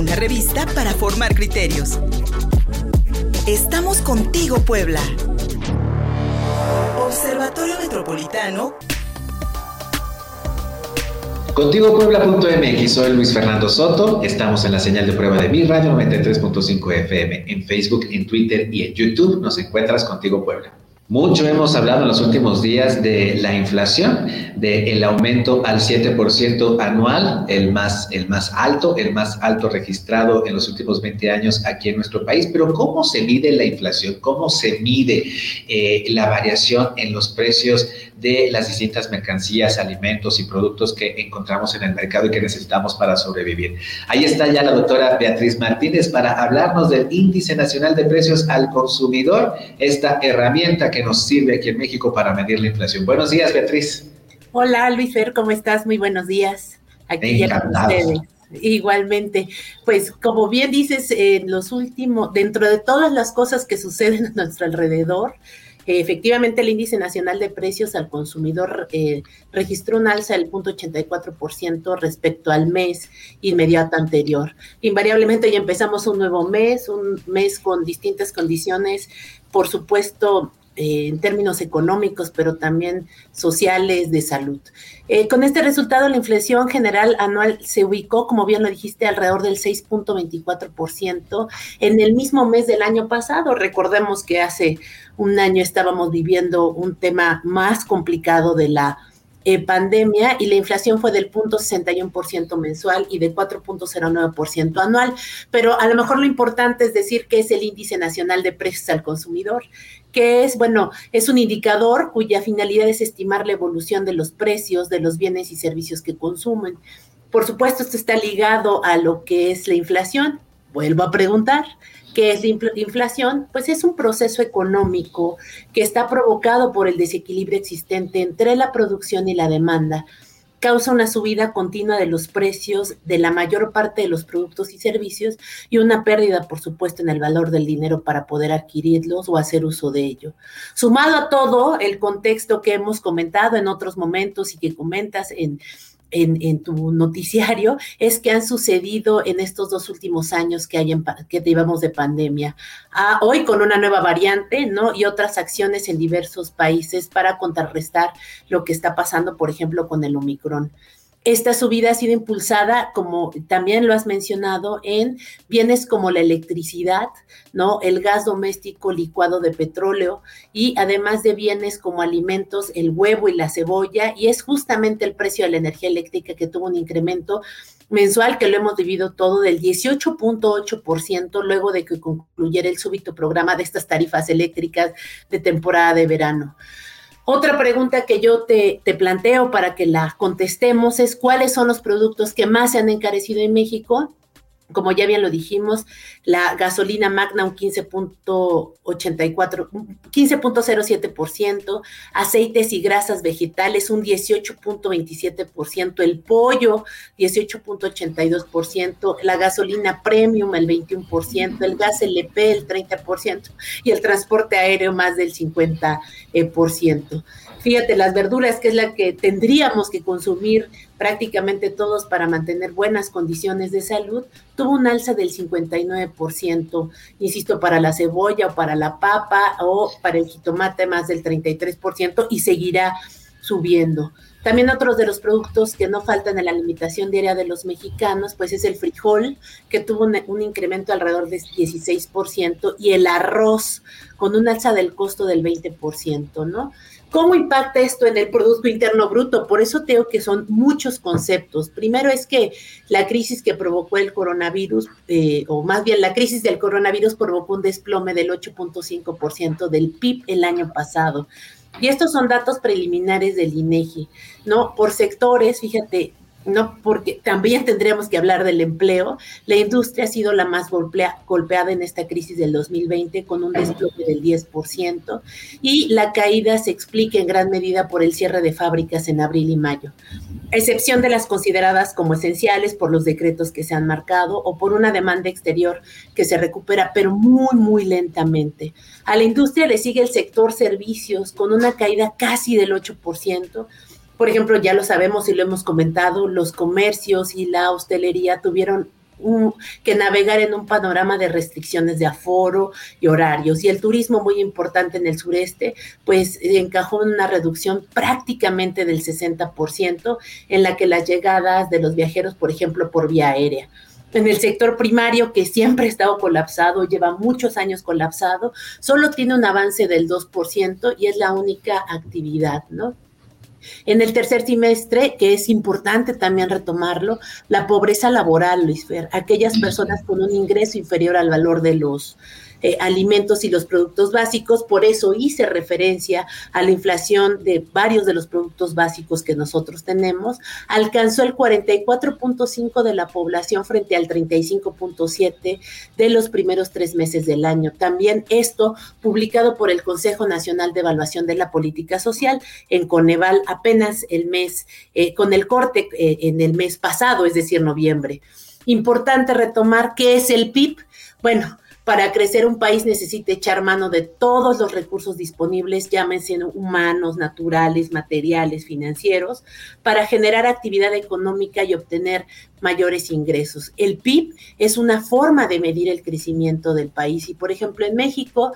una revista para formar criterios. Estamos contigo, Puebla. Observatorio Metropolitano. Contigo Puebla.mx, soy Luis Fernando Soto. Estamos en la señal de prueba de mi radio 93.5 FM. En Facebook, en Twitter y en YouTube nos encuentras Contigo Puebla. Mucho hemos hablado en los últimos días de la inflación, del aumento al 7% anual, el más, el más alto, el más alto registrado en los últimos 20 años aquí en nuestro país. Pero ¿cómo se mide la inflación? ¿Cómo se mide eh, la variación en los precios de las distintas mercancías, alimentos y productos que encontramos en el mercado y que necesitamos para sobrevivir. Ahí está ya la doctora Beatriz Martínez para hablarnos del Índice Nacional de Precios al Consumidor, esta herramienta que nos sirve aquí en México para medir la inflación. Buenos días, Beatriz. Hola, Luis Fer, ¿cómo estás? Muy buenos días. Aquí ya con ustedes. Igualmente, pues como bien dices, en los últimos, dentro de todas las cosas que suceden a nuestro alrededor, efectivamente, el índice nacional de precios al consumidor eh, registró un alza del 0.84% respecto al mes inmediato anterior. Invariablemente ya empezamos un nuevo mes, un mes con distintas condiciones, por supuesto, eh, en términos económicos, pero también sociales, de salud. Eh, con este resultado, la inflación general anual se ubicó, como bien lo dijiste, alrededor del 6.24% en el mismo mes del año pasado. Recordemos que hace un año estábamos viviendo un tema más complicado de la eh, pandemia y la inflación fue del 0.61% mensual y de 4.09% anual. Pero a lo mejor lo importante es decir que es el índice nacional de precios al consumidor, que es, bueno, es un indicador cuya finalidad es estimar la evolución de los precios de los bienes y servicios que consumen. Por supuesto, esto está ligado a lo que es la inflación. Vuelvo a preguntar, ¿qué es la inflación? Pues es un proceso económico que está provocado por el desequilibrio existente entre la producción y la demanda causa una subida continua de los precios de la mayor parte de los productos y servicios y una pérdida, por supuesto, en el valor del dinero para poder adquirirlos o hacer uso de ello. Sumado a todo el contexto que hemos comentado en otros momentos y que comentas en en, tu noticiario es que han sucedido en estos dos últimos años que, hay que llevamos de pandemia. Ah, hoy con una nueva variante, ¿no? Y otras acciones en diversos países para contrarrestar lo que está pasando, por ejemplo, con el Omicron. Esta subida ha sido impulsada, como también lo has mencionado, en bienes como la electricidad, ¿no? El gas doméstico licuado de petróleo y además de bienes como alimentos, el huevo y la cebolla, y es justamente el precio de la energía eléctrica que tuvo un incremento mensual que lo hemos vivido todo del 18.8% luego de que concluyera el súbito programa de estas tarifas eléctricas de temporada de verano. Otra pregunta que yo te, planteo para que la contestemos es cuáles son los productos que más se han encarecido en México como ya bien lo dijimos, la gasolina Magna un 15.84, 15.07%, aceites y grasas vegetales un 18.27%, el pollo 18.82%, la gasolina premium el 21%, el gas LP el 30% y el transporte aéreo más del 50%. Fíjate, las verduras, que es la que tendríamos que consumir prácticamente todos para mantener buenas condiciones de salud, tuvo un alza del 59%, insisto, para la cebolla o para la papa o para el jitomate más del 33% y seguirá subiendo. También otros de los productos que no faltan en la limitación diaria de los mexicanos, pues es el frijol, que tuvo un, un, incremento alrededor del 16%, y el arroz, con un alza del costo del 20%, ¿no? ¿Cómo impacta esto en el Producto Interno Bruto? Por eso tengo que son muchos conceptos. Primero es que la crisis que provocó el coronavirus, eh, o más bien la crisis del coronavirus provocó un desplome del 8.5% del PIB el año pasado. Y estos son datos preliminares del INEGI, ¿no? Por sectores, fíjate, no porque también tendríamos que hablar del empleo. La industria ha sido la más golpeada en esta crisis del 2020 con un desplome del 10% y la caída se explica en gran medida por el cierre de fábricas en abril y mayo, a excepción de las consideradas como esenciales por los decretos que se han marcado o por una demanda exterior que se recupera, pero muy, muy lentamente. A la industria le sigue el sector servicios con una caída casi del 8%. Por ejemplo, ya lo sabemos y lo hemos comentado, los comercios y la hostelería tuvieron que navegar en un panorama de restricciones de aforo y horarios. Y el turismo muy importante en el sureste, pues encajó en una reducción prácticamente del 60% en la que las llegadas de los viajeros, por ejemplo, por vía aérea en el sector primario, que siempre ha estado colapsado, lleva muchos años colapsado, solo tiene un avance del 2% y es la única actividad, ¿no? En el tercer trimestre, que es importante también retomarlo, la pobreza laboral, Luis Fer, aquellas personas con un ingreso inferior al valor de los eh, alimentos y los productos básicos. Por eso hice referencia a la inflación de varios de los productos básicos que nosotros tenemos. Alcanzó el 44.5 de la población frente al 35.7 de los primeros tres meses del año. También esto publicado por el Consejo Nacional de Evaluación de la Política Social en Coneval apenas el mes, eh, con el corte eh, en el mes pasado, es decir, noviembre. Importante retomar qué es el PIB. Bueno, para crecer un país necesita echar mano de todos los recursos disponibles, llámense humanos, naturales, materiales, financieros, para generar actividad económica y obtener mayores ingresos. El PIB es una forma de medir el crecimiento del país y, por ejemplo, en México,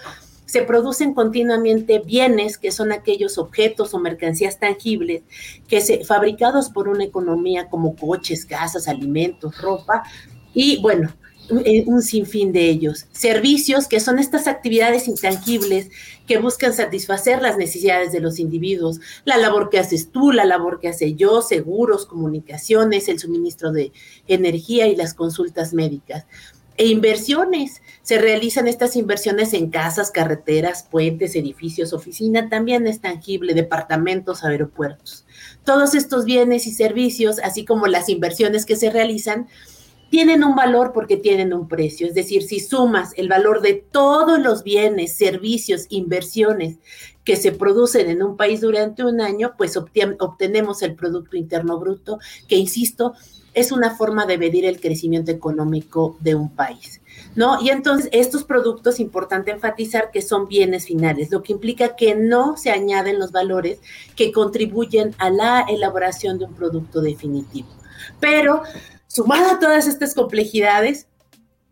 se producen continuamente bienes que son aquellos objetos o mercancías tangibles que se fabricados por una economía como coches, casas, alimentos, ropa y bueno, un sinfín de ellos. Servicios, que son estas actividades intangibles que buscan satisfacer las necesidades de los individuos. La labor que haces tú, la labor que hace yo, seguros, comunicaciones, el suministro de energía y las consultas médicas. E inversiones. Se realizan estas inversiones en casas, carreteras, puentes, edificios, oficina, también es tangible, departamentos, aeropuertos. Todos estos bienes y servicios, así como las inversiones que se realizan, tienen un valor porque tienen un precio. Es decir, si sumas el valor de todos los bienes, servicios, inversiones que se producen en un país durante un año, pues obtenemos el Producto Interno Bruto, que, insisto, es una forma de medir el crecimiento económico de un país. ¿No? Y entonces estos productos, importante enfatizar que son bienes finales, lo que implica que no se añaden los valores que contribuyen a la elaboración de un producto definitivo. Pero Sumada a todas estas complejidades,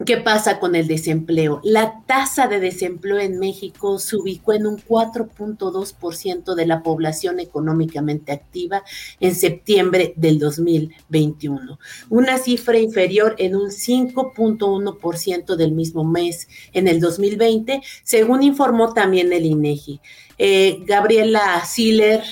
¿qué pasa con el desempleo? La tasa de desempleo en México se ubicó en un 4.2% de la población económicamente activa en septiembre del 2021, una cifra inferior en un 5.1% del mismo mes en el 2020, según informó también el INEGI. Eh, Gabriela Siller,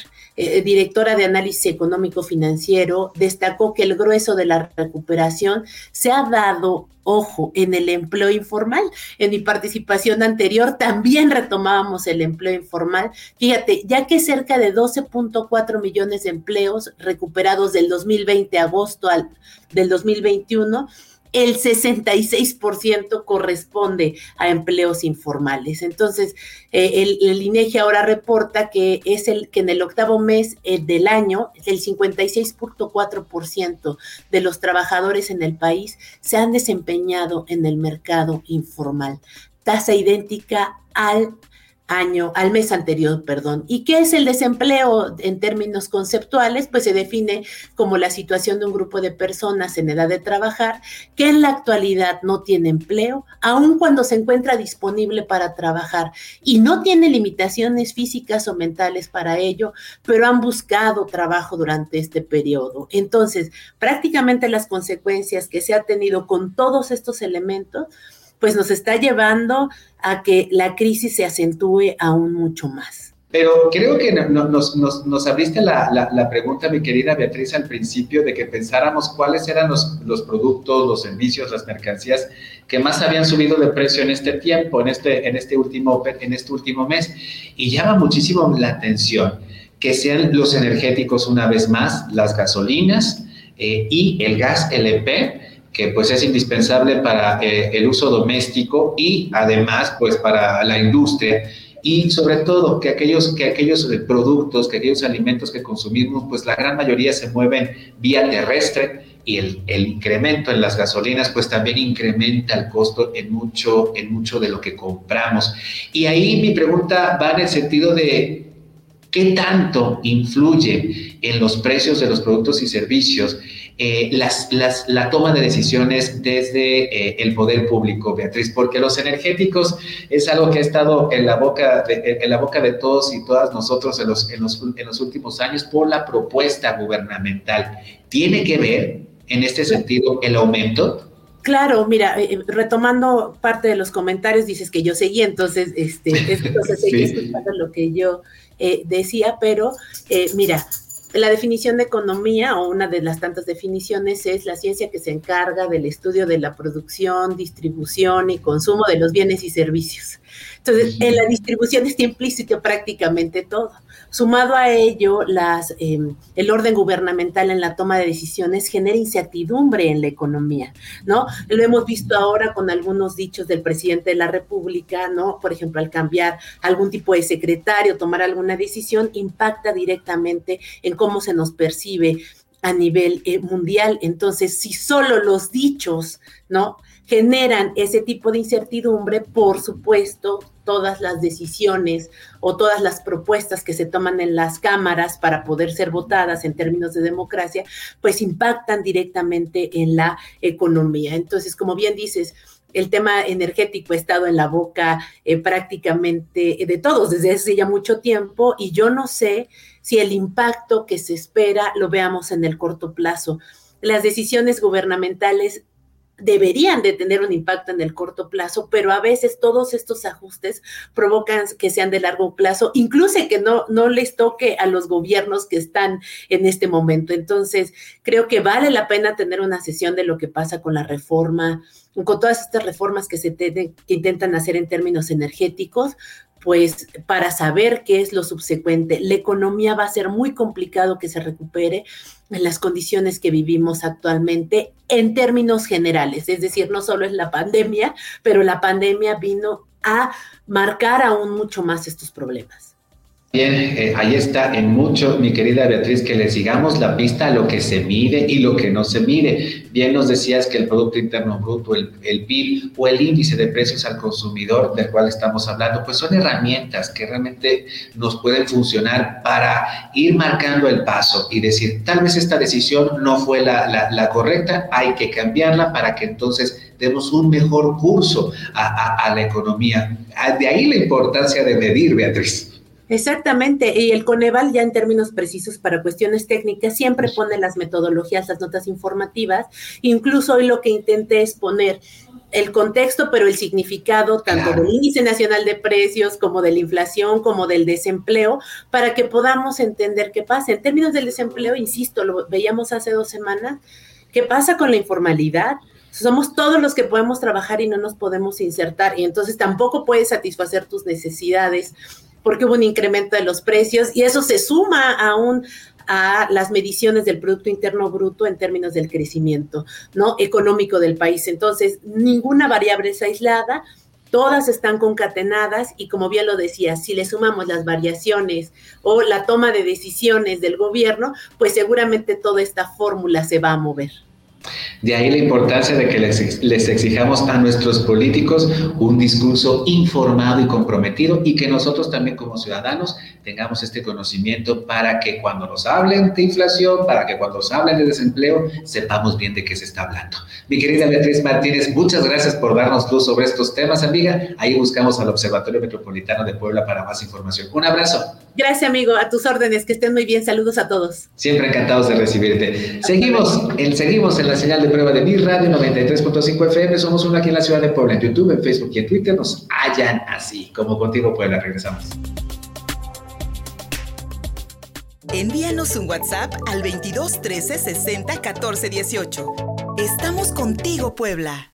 eh, directora de análisis económico financiero, destacó que el grueso de la recuperación se ha dado ojo, en el empleo informal. En mi participación anterior también retomábamos el empleo informal. Fíjate, ya que cerca de 12.4 millones de empleos recuperados del 2020 agosto al del 2021 el 66% corresponde a empleos informales. Entonces, eh, el, INEGI ahora reporta que es el que en el octavo mes eh, del año, el 56.4% de los trabajadores en el país se han desempeñado en el mercado informal, tasa idéntica al año, al mes anterior, perdón. ¿Y qué es el desempleo en términos conceptuales? Pues se define como la situación de un grupo de personas en edad de trabajar que en la actualidad no tiene empleo, aun cuando se encuentra disponible para trabajar y no tiene limitaciones físicas o mentales para ello, pero han buscado trabajo durante este periodo. Entonces, prácticamente las consecuencias que se ha tenido con todos estos elementos, pues nos está llevando a que la crisis se acentúe aún mucho más. Pero creo que nos, abriste la, pregunta, mi querida Beatriz, al principio de que pensáramos cuáles eran los, productos, los servicios, las mercancías que más habían subido de precio en este tiempo, en este, en este, último, en este último mes. Y llama muchísimo la atención que sean los energéticos una vez más, las gasolinas eh, y el gas LP, que pues es indispensable para eh, el uso doméstico y además pues para la industria y sobre todo que aquellos, que aquellos eh, productos, que aquellos alimentos que consumimos, pues la gran mayoría se mueven vía terrestre y el, el, incremento en las gasolinas pues también incrementa el costo en mucho, en mucho de lo que compramos. Y ahí mi pregunta va en el sentido de qué tanto influye en los precios de los productos y servicios eh, las, las, la toma de decisiones desde eh, el poder público, Beatriz, porque los energéticos es algo que ha estado en la boca de, en la boca de todos y todas nosotros en los, en los, en los últimos años por la propuesta gubernamental. ¿Tiene que ver en este sentido el aumento? Claro, mira, eh, retomando parte de los comentarios, dices que yo seguí, entonces, este, entonces seguí escuchando lo que yo decía, pero mira, la definición de economía, o una de las tantas definiciones, es la ciencia que se encarga del estudio de la producción, distribución y consumo de los bienes y servicios. Entonces, en la distribución está implícito prácticamente todo. Sumado a ello, las, em, el orden gubernamental en la toma de decisiones genera incertidumbre en la economía, ¿no? Lo hemos visto ahora con algunos dichos del presidente de la República, ¿no? Por ejemplo, al cambiar algún tipo de secretario, tomar alguna decisión, impacta directamente en cómo se nos percibe a nivel eh, mundial. Entonces, si solo los dichos, ¿no? Generan ese tipo de incertidumbre, por supuesto, todas las decisiones o todas las propuestas que se toman en las cámaras para poder ser votadas en términos de democracia, pues impactan directamente en la economía. Entonces, como bien dices, el tema energético ha estado en la boca eh, prácticamente de todos desde hace ya mucho tiempo y yo no sé si el impacto que se espera lo veamos en el corto plazo. Las decisiones gubernamentales deberían de tener un impacto en el corto plazo, pero a veces todos estos ajustes provocan que sean de largo plazo, incluso que no, no les toque a los gobiernos que están en este momento. Entonces, creo que vale la pena tener una sesión de lo que pasa con la reforma, con todas estas reformas que se que intentan hacer en términos energéticos, pues para saber qué es lo subsecuente. La economía va a ser muy complicado que se recupere en las condiciones que vivimos actualmente en términos generales, es decir, no solo es la pandemia, pero la pandemia vino a marcar aún mucho más estos problemas. Bien, eh, ahí está en mucho, mi querida Beatriz, que le sigamos la pista a lo que se mide y lo que no se mide. Bien nos decías que el Producto Interno Bruto, el, el, PIB o el índice de precios al consumidor del cual estamos hablando, pues son herramientas que realmente nos pueden funcionar para ir marcando el paso y decir, tal vez esta decisión no fue la, correcta, hay que cambiarla para que entonces demos un mejor curso a, la economía. De ahí la importancia de medir, Beatriz. Exactamente, y el Coneval ya en términos precisos para cuestiones técnicas siempre pone las metodologías, las notas informativas, incluso hoy lo que intenté es poner el contexto, pero el significado tanto del índice nacional de precios como de la inflación, como del desempleo, para que podamos entender qué pasa. En términos del desempleo, insisto, lo veíamos hace dos semanas, ¿qué pasa con la informalidad? Somos todos los que podemos trabajar y no nos podemos insertar y entonces tampoco puedes satisfacer tus necesidades porque hubo un incremento de los precios y eso se suma aún a las mediciones del Producto Interno Bruto en términos del crecimiento ¿no? económico del país. Entonces, ninguna variable es aislada, todas están concatenadas y como bien lo decía, si le sumamos las variaciones o la toma de decisiones del gobierno, pues seguramente toda esta fórmula se va a mover. De ahí la importancia de que les, exijamos a nuestros políticos un discurso informado y comprometido y que nosotros también como ciudadanos tengamos este conocimiento para que cuando nos hablen de inflación, para que cuando nos hablen de desempleo, sepamos bien de qué se está hablando. Mi querida Beatriz Martínez, muchas gracias por darnos luz sobre estos temas, amiga. Ahí buscamos al Observatorio Metropolitano de Puebla para más información. Un abrazo. Gracias, amigo. A tus órdenes. Que estén muy bien. Saludos a todos. Siempre encantados de recibirte. Seguimos, en, seguimos en la señal de prueba de mi radio 93.5 FM. Somos uno aquí en la ciudad de Puebla, en YouTube, en Facebook y en Twitter. Nos hallan así, como contigo Puebla. Regresamos. Envíanos un WhatsApp al 22 13 60 14 18. Estamos contigo, Puebla.